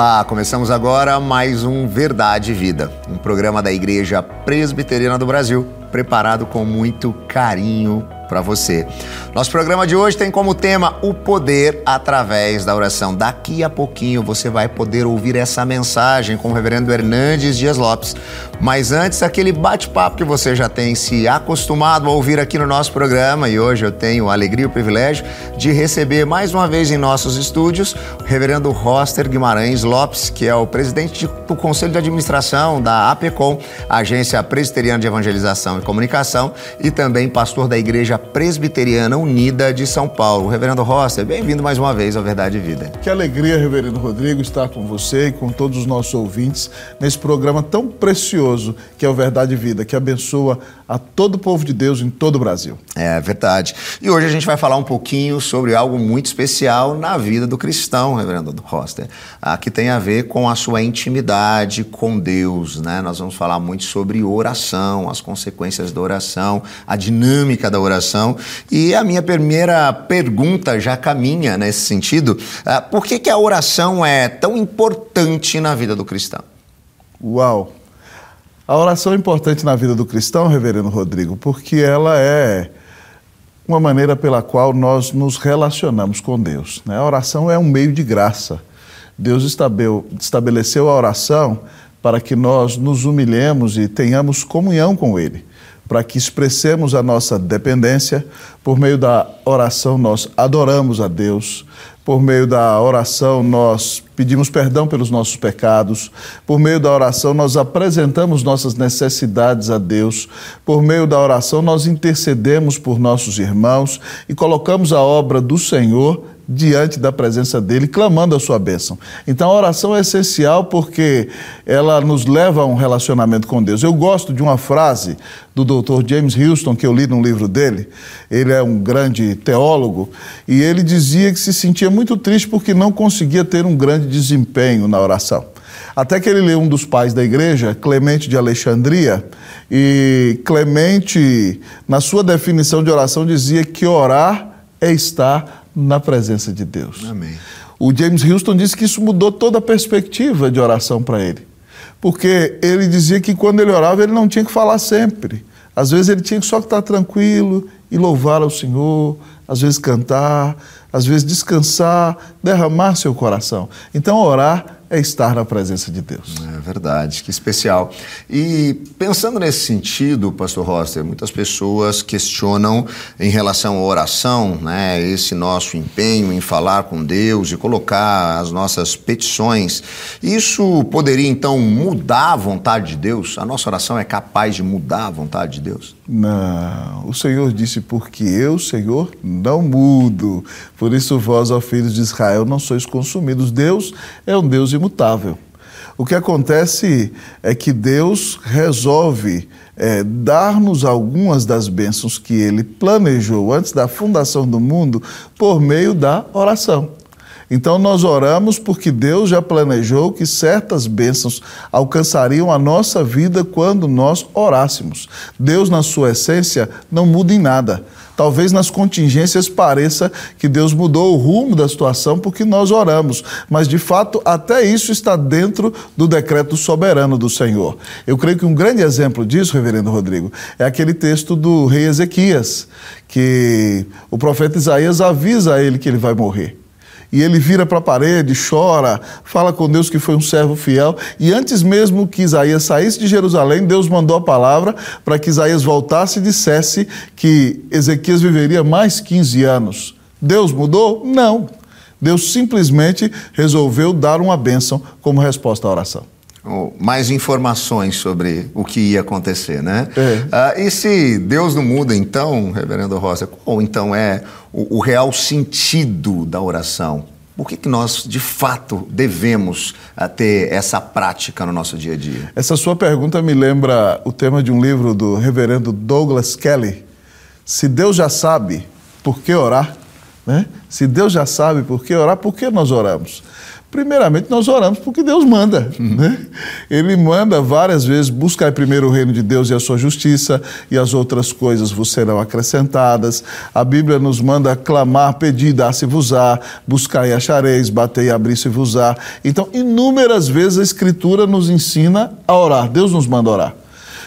Olá, começamos agora mais um Verdade e Vida, um programa da Igreja Presbiteriana do Brasil, preparado com muito carinho para você. Nosso programa de hoje tem como tema o poder através da oração. Daqui a pouquinho você vai poder ouvir essa mensagem com o reverendo Hernandes Dias Lopes. Mas antes, aquele bate-papo que você já tem se acostumado a ouvir aqui no nosso programa, e hoje eu tenho a alegria e o privilégio de receber mais uma vez em nossos estúdios o reverendo Roster Guimarães Lopes, que é o presidente do Conselho de Administração da APECOM, Agência Presbiteriana de Evangelização e Comunicação, e também pastor da Igreja Presbiteriana Unida de São Paulo. Reverendo Rosser, bem-vindo mais uma vez ao Verdade e Vida. Que alegria, Reverendo Rodrigo, estar com você e com todos os nossos ouvintes nesse programa tão precioso que é o Verdade e Vida, que abençoa a todo o povo de Deus em todo o Brasil. É verdade. E hoje a gente vai falar um pouquinho sobre algo muito especial na vida do cristão, Reverendo Roster, ah, que tem a ver com a sua intimidade com Deus. Né? Nós vamos falar muito sobre oração, as consequências da oração, a dinâmica da oração. E a minha primeira pergunta já caminha nesse sentido: ah, por que, que a oração é tão importante na vida do cristão? Uau! A oração é importante na vida do cristão, Reverendo Rodrigo, porque ela é uma maneira pela qual nós nos relacionamos com Deus. Né? A oração é um meio de graça. Deus estabeleceu a oração para que nós nos humilhemos e tenhamos comunhão com Ele, para que expressemos a nossa dependência. Por meio da oração, nós adoramos a Deus, por meio da oração, nós pedimos perdão pelos nossos pecados. Por meio da oração, nós apresentamos nossas necessidades a Deus. Por meio da oração, nós intercedemos por nossos irmãos e colocamos a obra do Senhor diante da presença dele, clamando a sua bênção. Então a oração é essencial porque ela nos leva a um relacionamento com Deus. Eu gosto de uma frase do Dr. James Houston que eu li num livro dele. Ele é um grande teólogo e ele dizia que se sentia muito triste porque não conseguia ter um grande desempenho na oração. Até que ele leu um dos pais da igreja, Clemente de Alexandria, e Clemente, na sua definição de oração, dizia que orar é estar na presença de Deus. Amém. O James Houston disse que isso mudou toda a perspectiva de oração para ele. Porque ele dizia que quando ele orava, ele não tinha que falar sempre. Às vezes ele tinha que só estar tranquilo e louvar ao Senhor, às vezes cantar, às vezes descansar, derramar seu coração. Então, orar é estar na presença de Deus. É verdade, que especial. E pensando nesse sentido, Pastor Roster, muitas pessoas questionam em relação à oração, né, esse nosso empenho em falar com Deus e colocar as nossas petições. Isso poderia então mudar a vontade de Deus? A nossa oração é capaz de mudar a vontade de Deus? Não. O Senhor disse: Porque eu, Senhor, não mudo. Por isso, vós, ó filhos de Israel, não sois consumidos. Deus é um Deus imutável. O que acontece é que Deus resolve é, dar-nos algumas das bênçãos que ele planejou antes da fundação do mundo por meio da oração. Então nós oramos porque Deus já planejou que certas bênçãos alcançariam a nossa vida quando nós orássemos. Deus, na sua essência, não muda em nada. Talvez nas contingências pareça que Deus mudou o rumo da situação porque nós oramos, mas de fato até isso está dentro do decreto soberano do Senhor. Eu creio que um grande exemplo disso, reverendo Rodrigo, é aquele texto do rei Ezequias, que o profeta Isaías avisa a ele que ele vai morrer e ele vira para a parede, chora, fala com Deus que foi um servo fiel. E antes mesmo que Isaías saísse de Jerusalém, Deus mandou a palavra para que Isaías voltasse e dissesse que Ezequias viveria mais 15 anos. Deus mudou? Não. Deus simplesmente resolveu dar uma bênção como resposta à oração mais informações sobre o que ia acontecer, né? É. Ah, e se Deus não muda, então, Reverendo Rosa, qual então é o, o, real sentido da oração? Por que, que nós, de fato, devemos ah, ter essa prática no nosso dia a dia? Essa sua pergunta me lembra o tema de um livro do Reverendo Douglas Kelly. Se Deus já sabe por que orar, né? Se Deus já sabe por que orar, por que nós oramos? Primeiramente, nós oramos porque Deus manda. Né? Ele manda várias vezes: buscar primeiro o reino de Deus e a sua justiça, e as outras coisas vos serão acrescentadas. A Bíblia nos manda clamar, pedir, dar-se-vos-á, buscar e achareis, bater e abrir-se-vos-á. Então, inúmeras vezes a Escritura nos ensina a orar. Deus nos manda orar.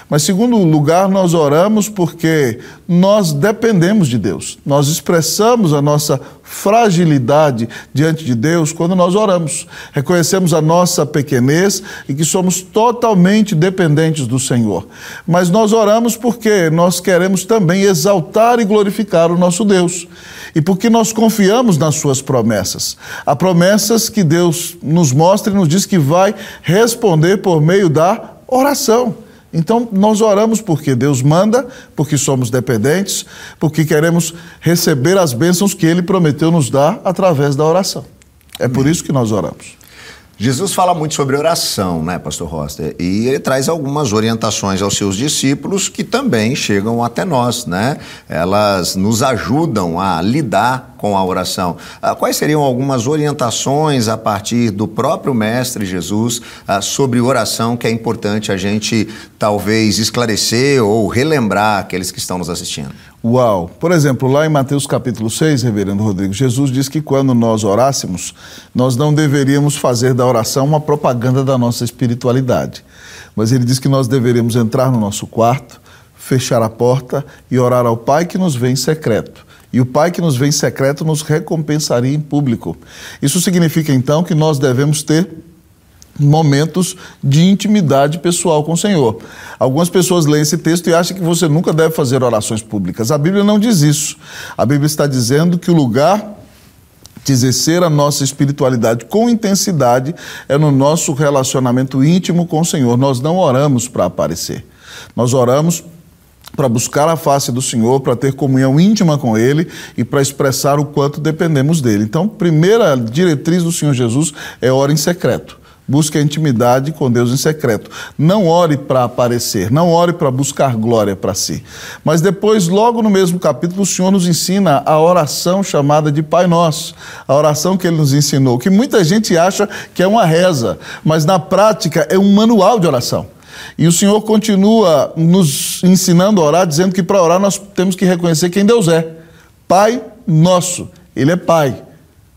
Mas, segundo lugar, nós oramos porque nós dependemos de Deus. Nós expressamos a nossa fragilidade diante de Deus quando nós oramos. Reconhecemos a nossa pequenez e que somos totalmente dependentes do Senhor. Mas nós oramos porque nós queremos também exaltar e glorificar o nosso Deus. E porque nós confiamos nas suas promessas. Há promessas que Deus nos mostra e nos diz que vai responder por meio da oração. Então, nós oramos porque Deus manda, porque somos dependentes, porque queremos receber as bênçãos que Ele prometeu nos dar através da oração. É por isso que nós oramos. Jesus fala muito sobre oração, né, Pastor Roster? E ele traz algumas orientações aos seus discípulos que também chegam até nós, né? Elas nos ajudam a lidar com a oração. Ah, quais seriam algumas orientações a partir do próprio Mestre Jesus ah, sobre oração que é importante a gente talvez esclarecer ou relembrar aqueles que estão nos assistindo? Uau! Por exemplo, lá em Mateus capítulo 6, reverendo Rodrigo, Jesus diz que quando nós orássemos, nós não deveríamos fazer da oração uma propaganda da nossa espiritualidade. Mas ele diz que nós deveríamos entrar no nosso quarto, fechar a porta e orar ao Pai que nos vê em secreto. E o Pai que nos vê em secreto nos recompensaria em público. Isso significa então que nós devemos ter momentos de intimidade pessoal com o Senhor. Algumas pessoas leem esse texto e acham que você nunca deve fazer orações públicas. A Bíblia não diz isso. A Bíblia está dizendo que o lugar de exercer a nossa espiritualidade com intensidade é no nosso relacionamento íntimo com o Senhor. Nós não oramos para aparecer. Nós oramos para buscar a face do Senhor, para ter comunhão íntima com Ele e para expressar o quanto dependemos dele. Então, primeira diretriz do Senhor Jesus é ora em secreto. Busque a intimidade com Deus em secreto. Não ore para aparecer, não ore para buscar glória para si. Mas depois, logo no mesmo capítulo, o Senhor nos ensina a oração chamada de Pai Nosso. A oração que ele nos ensinou, que muita gente acha que é uma reza, mas na prática é um manual de oração. E o Senhor continua nos ensinando a orar, dizendo que para orar nós temos que reconhecer quem Deus é. Pai Nosso. Ele é Pai.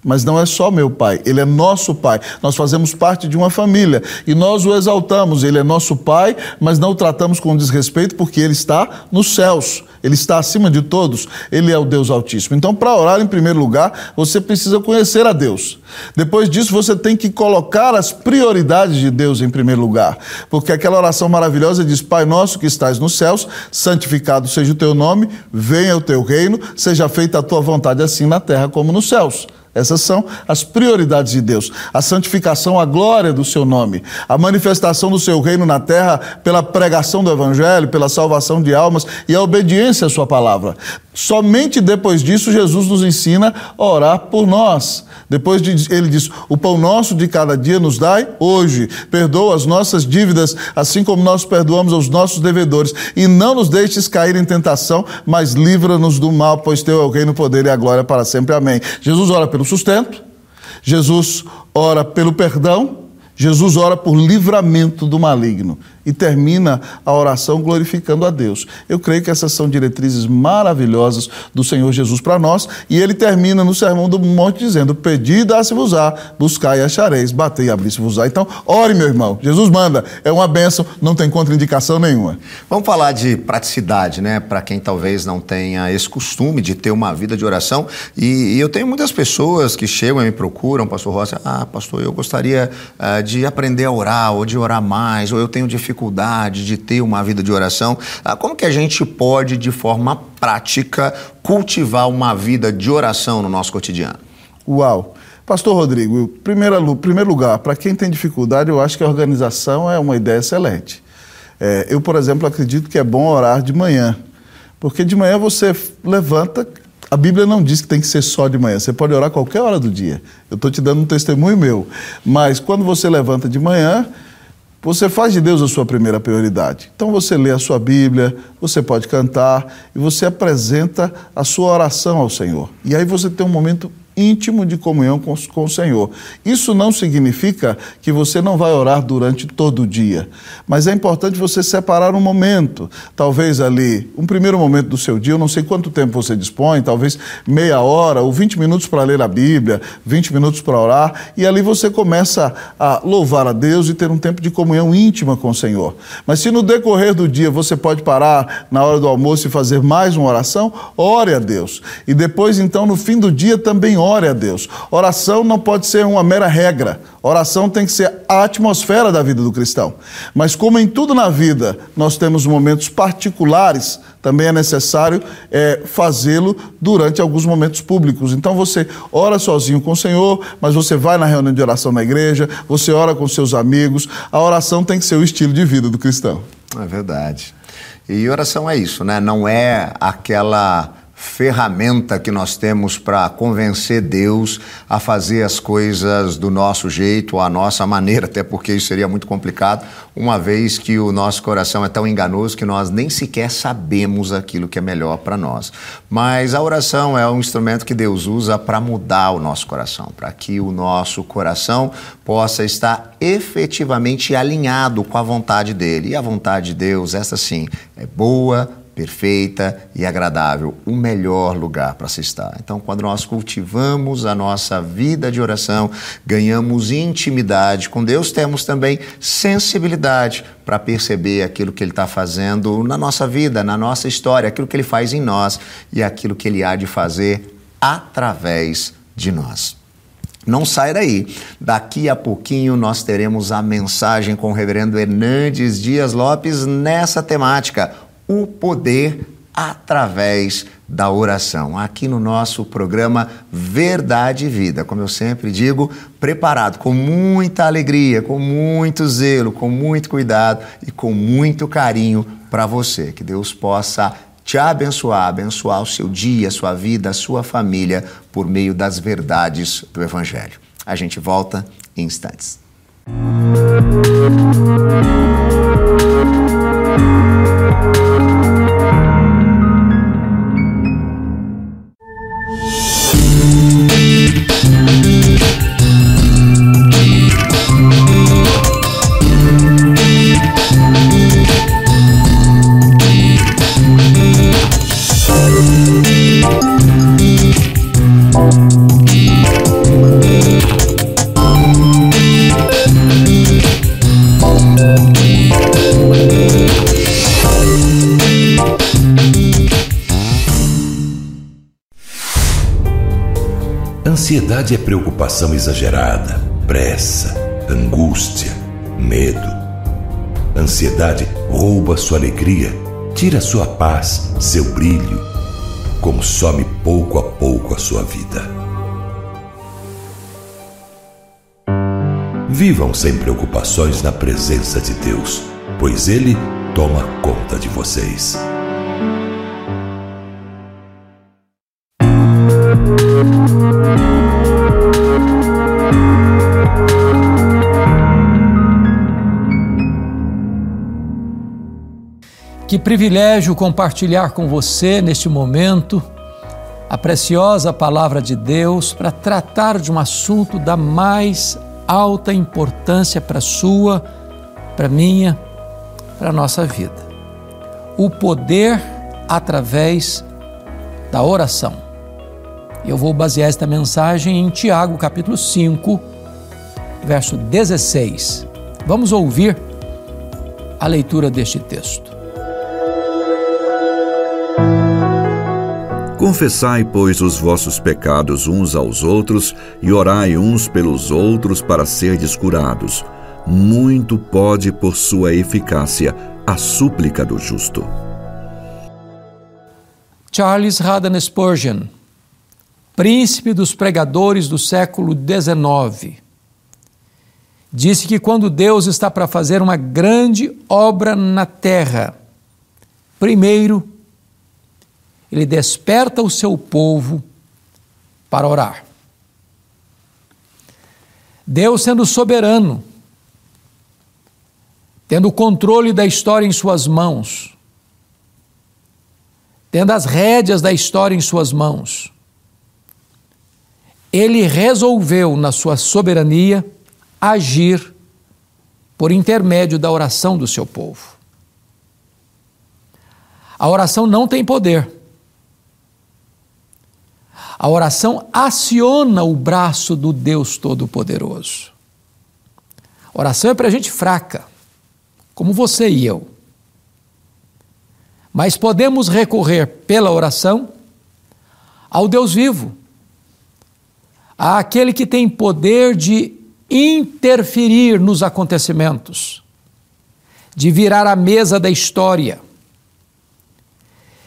Mas não é só meu pai, ele é nosso pai. Nós fazemos parte de uma família e nós o exaltamos. Ele é nosso pai, mas não o tratamos com desrespeito porque ele está nos céus. Ele está acima de todos, ele é o Deus Altíssimo. Então, para orar em primeiro lugar, você precisa conhecer a Deus. Depois disso, você tem que colocar as prioridades de Deus em primeiro lugar. Porque aquela oração maravilhosa diz: Pai nosso que estás nos céus, santificado seja o teu nome, venha o teu reino, seja feita a tua vontade, assim na terra como nos céus. Essas são as prioridades de Deus. A santificação, a glória do seu nome, a manifestação do seu reino na terra pela pregação do evangelho, pela salvação de almas e a obediência à sua palavra. Somente depois disso Jesus nos ensina a orar por nós. Depois de, ele diz: O pão nosso de cada dia nos dai hoje. Perdoa as nossas dívidas, assim como nós perdoamos aos nossos devedores. E não nos deixes cair em tentação, mas livra-nos do mal, pois teu é o reino, o poder e a glória para sempre. Amém. Jesus ora pelo sustento, Jesus ora pelo perdão, Jesus ora por livramento do maligno e termina a oração glorificando a Deus. Eu creio que essas são diretrizes maravilhosas do Senhor Jesus para nós e ele termina no Sermão do Monte dizendo: Pedi, dá-se-vos-á, buscai e achareis, batei e abri-se-vos-á. Então, ore, meu irmão. Jesus manda, é uma bênção, não tem contraindicação nenhuma. Vamos falar de praticidade, né? Para quem talvez não tenha esse costume de ter uma vida de oração. E, e eu tenho muitas pessoas que chegam e me procuram, Pastor Rossi, ah, pastor, eu gostaria uh, de aprender a orar, ou de orar mais, ou eu tenho dificuldade dificuldade de ter uma vida de oração, ah, como que a gente pode, de forma prática, cultivar uma vida de oração no nosso cotidiano? Uau! Pastor Rodrigo, primeiro, primeiro lugar, para quem tem dificuldade, eu acho que a organização é uma ideia excelente. É, eu, por exemplo, acredito que é bom orar de manhã, porque de manhã você levanta. A Bíblia não diz que tem que ser só de manhã, você pode orar qualquer hora do dia. Eu estou te dando um testemunho meu. Mas quando você levanta de manhã, você faz de Deus a sua primeira prioridade. Então você lê a sua Bíblia, você pode cantar e você apresenta a sua oração ao Senhor. E aí você tem um momento íntimo de comunhão com, com, o Senhor. Isso não significa que você não vai orar durante todo o dia, mas é importante você separar um momento, talvez ali, um primeiro momento do seu dia, eu não sei quanto tempo você dispõe, talvez meia hora ou 20 minutos para ler a Bíblia, 20 minutos para orar, e ali você começa a louvar a Deus e ter um tempo de comunhão íntima com o Senhor. Mas se no decorrer do dia você pode parar na hora do almoço e fazer mais uma oração, ore a Deus. E depois, então, no fim do dia também ore a Deus. Oração não pode ser uma mera regra. Oração tem que ser a atmosfera da vida do cristão. Mas como em tudo na vida nós temos momentos particulares, também é necessário é, fazê-lo durante alguns momentos públicos. Então você ora sozinho com o Senhor, mas você vai na reunião de oração na igreja, você ora com seus amigos. A oração tem que ser o estilo de vida do cristão. É verdade. E oração é isso, né? Não é aquela ferramenta que nós temos para convencer Deus a fazer as coisas do nosso jeito, à nossa maneira, até porque isso seria muito complicado, uma vez que o nosso coração é tão enganoso que nós nem sequer sabemos aquilo que é melhor para nós. Mas a oração é um instrumento que Deus usa para mudar o nosso coração, para que o nosso coração possa estar efetivamente alinhado com a vontade dele. E a vontade de Deus, essa sim, é boa, perfeita e agradável, o melhor lugar para se estar. Então, quando nós cultivamos a nossa vida de oração, ganhamos intimidade com Deus, temos também sensibilidade para perceber aquilo que Ele está fazendo na nossa vida, na nossa história, aquilo que Ele faz em nós e aquilo que Ele há de fazer através de nós. Não sai daí. Daqui a pouquinho nós teremos a mensagem com o reverendo Hernandes Dias Lopes nessa temática o poder através da oração. Aqui no nosso programa Verdade e Vida, como eu sempre digo, preparado com muita alegria, com muito zelo, com muito cuidado e com muito carinho para você. Que Deus possa te abençoar, abençoar o seu dia, a sua vida, a sua família por meio das verdades do Evangelho. A gente volta em instantes. Ansiedade é preocupação exagerada, pressa, angústia, medo. Ansiedade rouba sua alegria, tira sua paz, seu brilho, consome pouco a pouco a sua vida. Vivam sem preocupações na presença de Deus, pois Ele toma conta de vocês. Que privilégio compartilhar com você neste momento a preciosa palavra de Deus para tratar de um assunto da mais alta importância para sua, para minha, para nossa vida. O poder através da oração. Eu vou basear esta mensagem em Tiago, capítulo 5, verso 16. Vamos ouvir a leitura deste texto. Confessai, pois, os vossos pecados uns aos outros e orai uns pelos outros para serdes curados. Muito pode, por sua eficácia, a súplica do justo. Charles Haddon Spurgeon, príncipe dos pregadores do século XIX, disse que quando Deus está para fazer uma grande obra na terra, primeiro ele desperta o seu povo para orar. Deus sendo soberano, tendo o controle da história em suas mãos, tendo as rédeas da história em suas mãos, ele resolveu, na sua soberania, agir por intermédio da oração do seu povo. A oração não tem poder. A oração aciona o braço do Deus Todo-Poderoso. Oração é para gente fraca, como você e eu. Mas podemos recorrer pela oração ao Deus vivo, àquele que tem poder de interferir nos acontecimentos, de virar a mesa da história,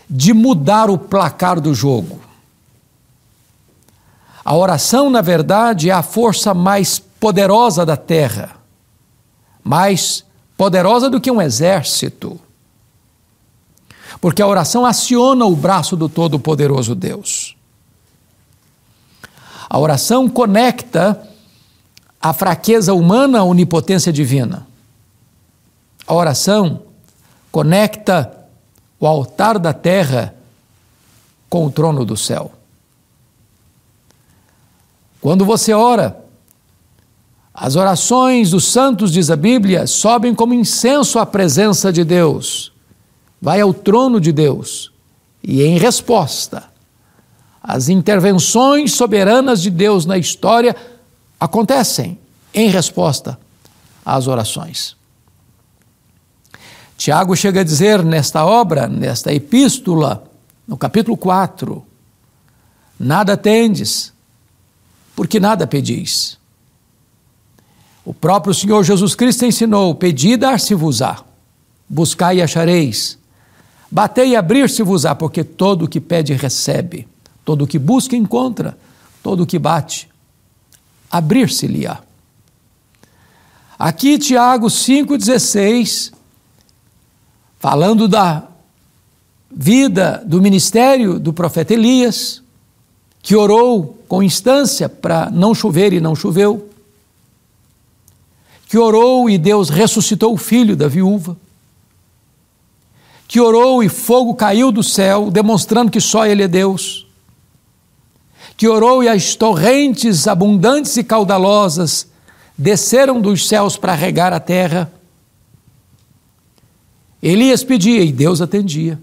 de mudar o placar do jogo. A oração, na verdade, é a força mais poderosa da terra, mais poderosa do que um exército. Porque a oração aciona o braço do Todo-Poderoso Deus. A oração conecta a fraqueza humana à onipotência divina. A oração conecta o altar da terra com o trono do céu. Quando você ora, as orações dos santos, diz a Bíblia, sobem como incenso à presença de Deus, vai ao trono de Deus e, em resposta, as intervenções soberanas de Deus na história acontecem em resposta às orações. Tiago chega a dizer nesta obra, nesta epístola, no capítulo 4, nada tendes porque nada pedis. O próprio Senhor Jesus Cristo ensinou: Pedi, dar-se-vos-á, buscai e achareis, batei e abrir-se-vos-á, porque todo o que pede recebe, todo o que busca encontra, todo o que bate, abrir-se-lhe-á. Aqui, Tiago 5,16, falando da vida, do ministério do profeta Elias, que orou com instância para não chover e não choveu, que orou e Deus ressuscitou o filho da viúva, que orou e fogo caiu do céu, demonstrando que só Ele é Deus, que orou e as torrentes abundantes e caudalosas desceram dos céus para regar a terra. Elias pedia e Deus atendia.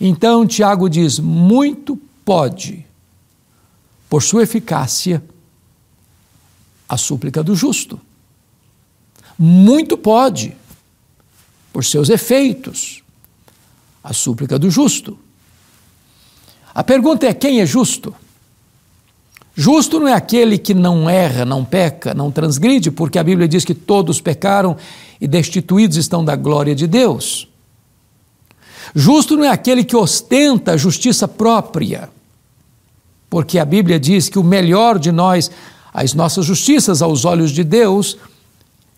Então Tiago diz: muito pode por sua eficácia, a súplica do justo. Muito pode, por seus efeitos, a súplica do justo. A pergunta é: quem é justo? Justo não é aquele que não erra, não peca, não transgride, porque a Bíblia diz que todos pecaram e destituídos estão da glória de Deus. Justo não é aquele que ostenta a justiça própria, porque a Bíblia diz que o melhor de nós, as nossas justiças aos olhos de Deus,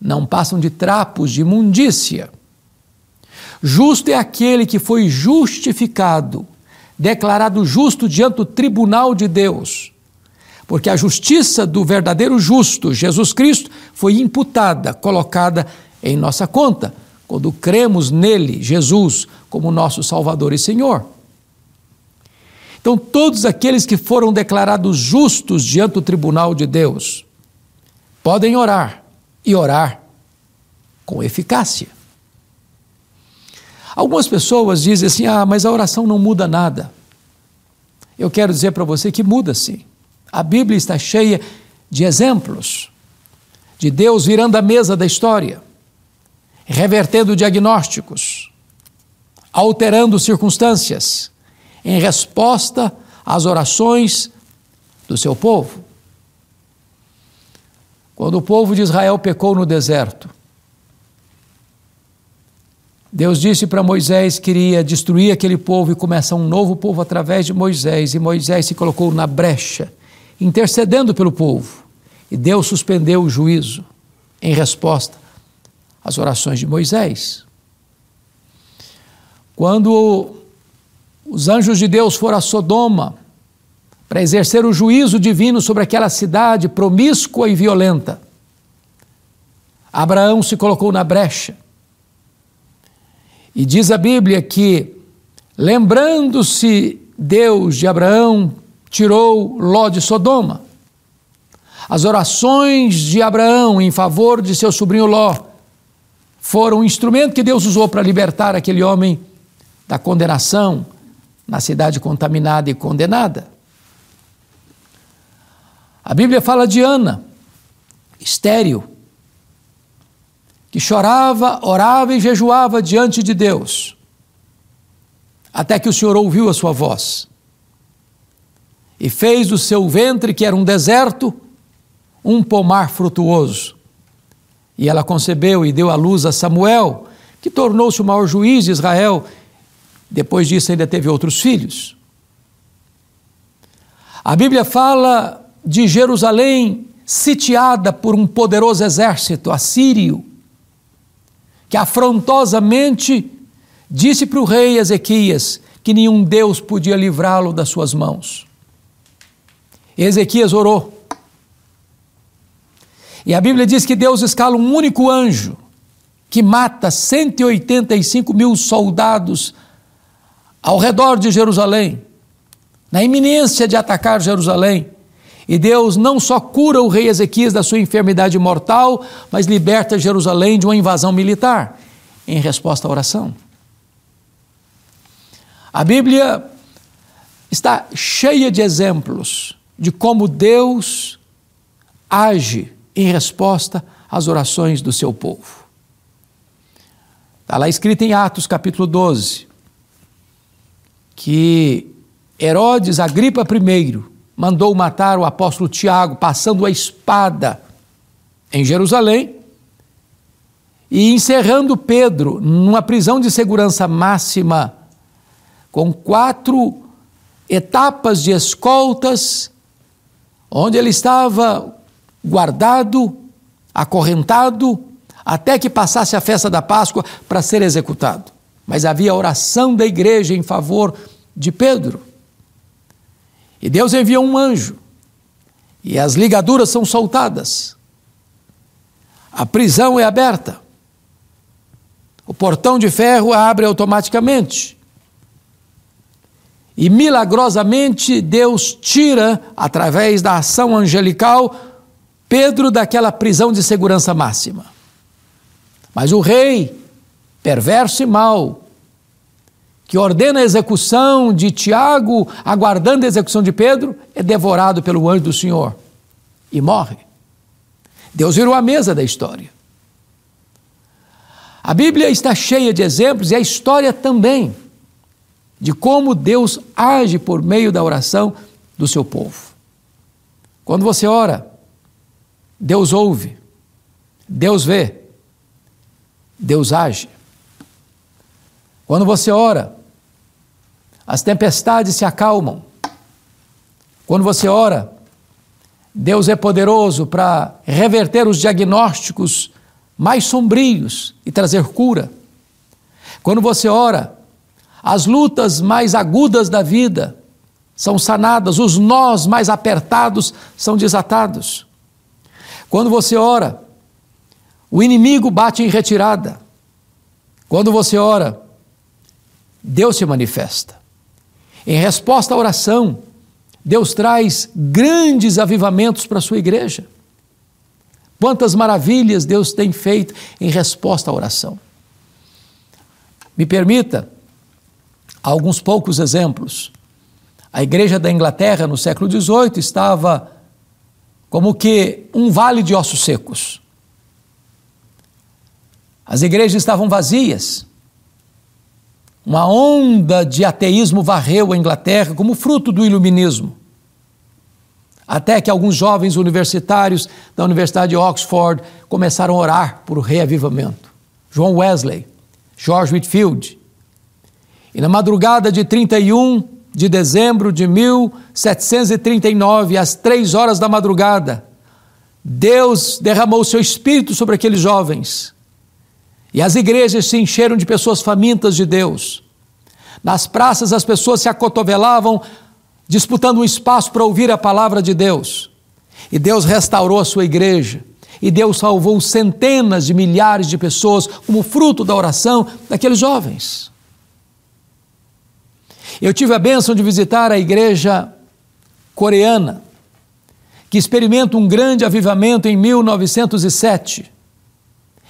não passam de trapos de imundícia. Justo é aquele que foi justificado, declarado justo diante do tribunal de Deus. Porque a justiça do verdadeiro justo, Jesus Cristo, foi imputada, colocada em nossa conta, quando cremos nele, Jesus, como nosso Salvador e Senhor. Então, todos aqueles que foram declarados justos diante do tribunal de Deus podem orar e orar com eficácia. Algumas pessoas dizem assim: ah, mas a oração não muda nada. Eu quero dizer para você que muda sim. A Bíblia está cheia de exemplos de Deus virando a mesa da história, revertendo diagnósticos, alterando circunstâncias em resposta às orações do seu povo. Quando o povo de Israel pecou no deserto, Deus disse para Moisés que iria destruir aquele povo e começar um novo povo através de Moisés, e Moisés se colocou na brecha, intercedendo pelo povo, e Deus suspendeu o juízo em resposta às orações de Moisés. Quando os anjos de Deus foram a Sodoma para exercer o juízo divino sobre aquela cidade promíscua e violenta. Abraão se colocou na brecha. E diz a Bíblia que, lembrando-se Deus de Abraão, tirou Ló de Sodoma. As orações de Abraão em favor de seu sobrinho Ló foram um instrumento que Deus usou para libertar aquele homem da condenação na cidade contaminada e condenada. A Bíblia fala de Ana, estéril, que chorava, orava e jejuava diante de Deus, até que o Senhor ouviu a sua voz e fez do seu ventre, que era um deserto, um pomar frutuoso. E ela concebeu e deu à luz a Samuel, que tornou-se o maior juiz de Israel. Depois disso, ainda teve outros filhos. A Bíblia fala de Jerusalém sitiada por um poderoso exército assírio, que afrontosamente disse para o rei Ezequias que nenhum Deus podia livrá-lo das suas mãos. Ezequias orou. E a Bíblia diz que Deus escala um único anjo que mata 185 mil soldados ao redor de Jerusalém, na iminência de atacar Jerusalém. E Deus não só cura o rei Ezequias da sua enfermidade mortal, mas liberta Jerusalém de uma invasão militar, em resposta à oração. A Bíblia está cheia de exemplos de como Deus age em resposta às orações do seu povo. Está lá escrito em Atos capítulo 12 que Herodes Agripa I mandou matar o apóstolo Tiago, passando a espada em Jerusalém e encerrando Pedro numa prisão de segurança máxima, com quatro etapas de escoltas, onde ele estava guardado, acorrentado, até que passasse a festa da Páscoa para ser executado. Mas havia oração da igreja em favor de Pedro. E Deus envia um anjo, e as ligaduras são soltadas. A prisão é aberta. O portão de ferro abre automaticamente. E milagrosamente Deus tira, através da ação angelical, Pedro daquela prisão de segurança máxima. Mas o rei, perverso e mau, que ordena a execução de Tiago, aguardando a execução de Pedro, é devorado pelo anjo do Senhor e morre. Deus virou a mesa da história. A Bíblia está cheia de exemplos e a história também de como Deus age por meio da oração do seu povo. Quando você ora, Deus ouve, Deus vê, Deus age. Quando você ora, as tempestades se acalmam. Quando você ora, Deus é poderoso para reverter os diagnósticos mais sombrios e trazer cura. Quando você ora, as lutas mais agudas da vida são sanadas, os nós mais apertados são desatados. Quando você ora, o inimigo bate em retirada. Quando você ora, Deus se manifesta. Em resposta à oração, Deus traz grandes avivamentos para a sua igreja. Quantas maravilhas Deus tem feito em resposta à oração. Me permita alguns poucos exemplos. A igreja da Inglaterra, no século XVIII, estava como que um vale de ossos secos. As igrejas estavam vazias. Uma onda de ateísmo varreu a Inglaterra como fruto do iluminismo. Até que alguns jovens universitários da Universidade de Oxford começaram a orar por reavivamento. João Wesley, George Whitfield. E na madrugada de 31 de dezembro de 1739, às três horas da madrugada, Deus derramou o seu espírito sobre aqueles jovens e as igrejas se encheram de pessoas famintas de Deus. Nas praças as pessoas se acotovelavam, disputando um espaço para ouvir a palavra de Deus. E Deus restaurou a sua igreja. E Deus salvou centenas de milhares de pessoas como fruto da oração daqueles jovens. Eu tive a bênção de visitar a igreja coreana, que experimenta um grande avivamento em 1907.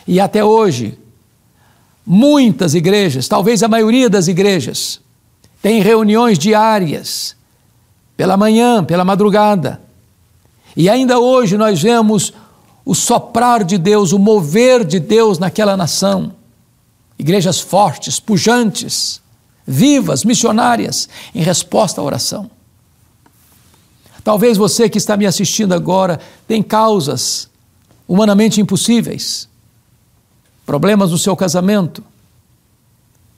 E até hoje, muitas igrejas, talvez a maioria das igrejas, têm reuniões diárias, pela manhã, pela madrugada. E ainda hoje nós vemos o soprar de Deus, o mover de Deus naquela nação. Igrejas fortes, pujantes, vivas, missionárias, em resposta à oração. Talvez você que está me assistindo agora tem causas humanamente impossíveis, problemas no seu casamento,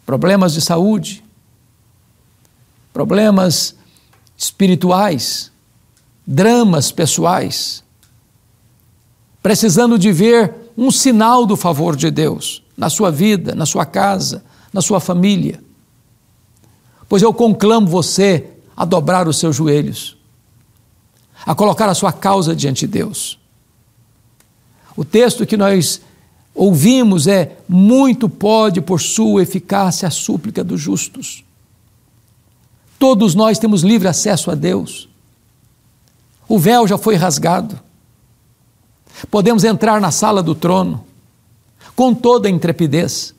problemas de saúde, problemas espirituais, dramas pessoais, precisando de ver um sinal do favor de Deus na sua vida, na sua casa, na sua família. Pois eu conclamo você a dobrar os seus joelhos a colocar a sua causa diante de Deus. O texto que nós ouvimos é: Muito pode por sua eficácia a súplica dos justos. Todos nós temos livre acesso a Deus. O véu já foi rasgado. Podemos entrar na sala do trono com toda a intrepidez,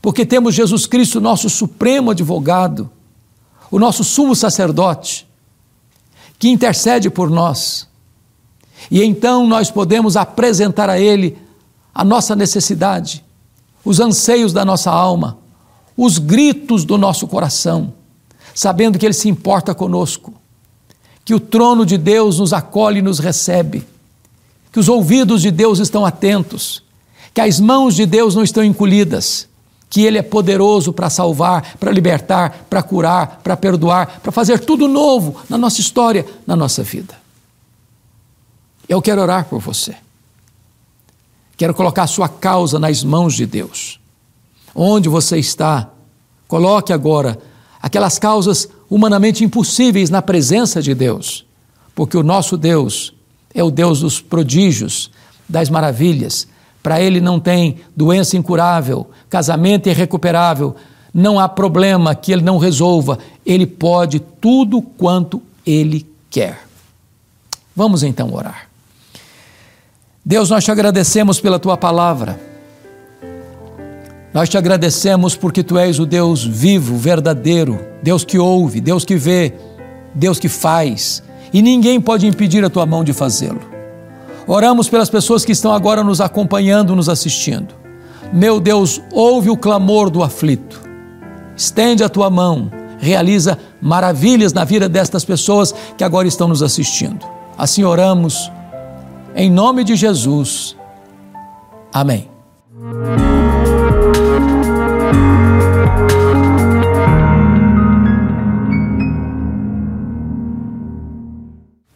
porque temos Jesus Cristo, nosso supremo advogado, o nosso sumo sacerdote, que intercede por nós. E então nós podemos apresentar a Ele a nossa necessidade, os anseios da nossa alma, os gritos do nosso coração, sabendo que Ele se importa conosco, que o trono de Deus nos acolhe e nos recebe, que os ouvidos de Deus estão atentos, que as mãos de Deus não estão encolhidas que Ele é poderoso para salvar, para libertar, para curar, para perdoar, para fazer tudo novo na nossa história, na nossa vida. Eu quero orar por você. Quero colocar a sua causa nas mãos de Deus. Onde você está, coloque agora aquelas causas humanamente impossíveis na presença de Deus, porque o nosso Deus é o Deus dos prodígios, das maravilhas, para ele não tem doença incurável, casamento irrecuperável, não há problema que ele não resolva. Ele pode tudo quanto ele quer. Vamos então orar. Deus, nós te agradecemos pela tua palavra. Nós te agradecemos porque tu és o Deus vivo, verdadeiro, Deus que ouve, Deus que vê, Deus que faz, e ninguém pode impedir a tua mão de fazê-lo. Oramos pelas pessoas que estão agora nos acompanhando, nos assistindo. Meu Deus, ouve o clamor do aflito. Estende a tua mão, realiza maravilhas na vida destas pessoas que agora estão nos assistindo. Assim oramos, em nome de Jesus. Amém.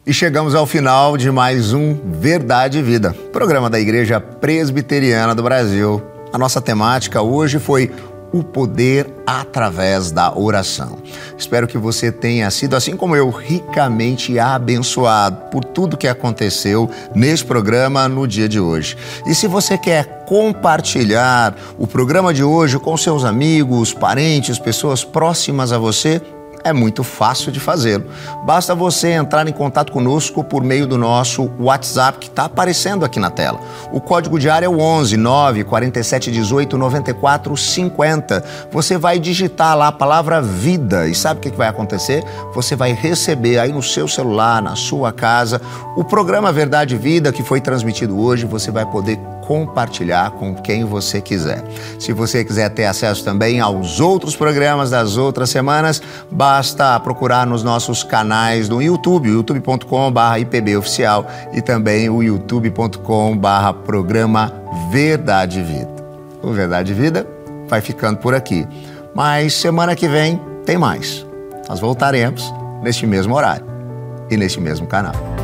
E chegamos ao final de mais um Verdade e Vida, programa da Igreja Presbiteriana do Brasil. A nossa temática hoje foi o poder através da oração. Espero que você tenha sido, assim como eu, ricamente abençoado por tudo que aconteceu neste programa no dia de hoje. E se você quer compartilhar o programa de hoje com seus amigos, parentes, pessoas próximas a você, é muito fácil de fazê-lo. Basta você entrar em contato conosco por meio do nosso WhatsApp que está aparecendo aqui na tela. O código de área é o 11 9 47 18 94 50. Você vai digitar lá a palavra vida e sabe o que vai acontecer? Você vai receber aí no seu celular, na sua casa, o programa Verdade e Vida que foi transmitido hoje. Você vai poder compartilhar com quem você quiser. Se você quiser ter acesso também aos outros programas das outras semanas, basta procurar nos nossos canais no YouTube, youtube.com.br IPBOficial e também o youtube.com.br programa Verdade Vida. O Verdade Vida vai ficando por aqui. Mas semana que vem tem mais. Nós voltaremos neste mesmo horário e neste mesmo canal.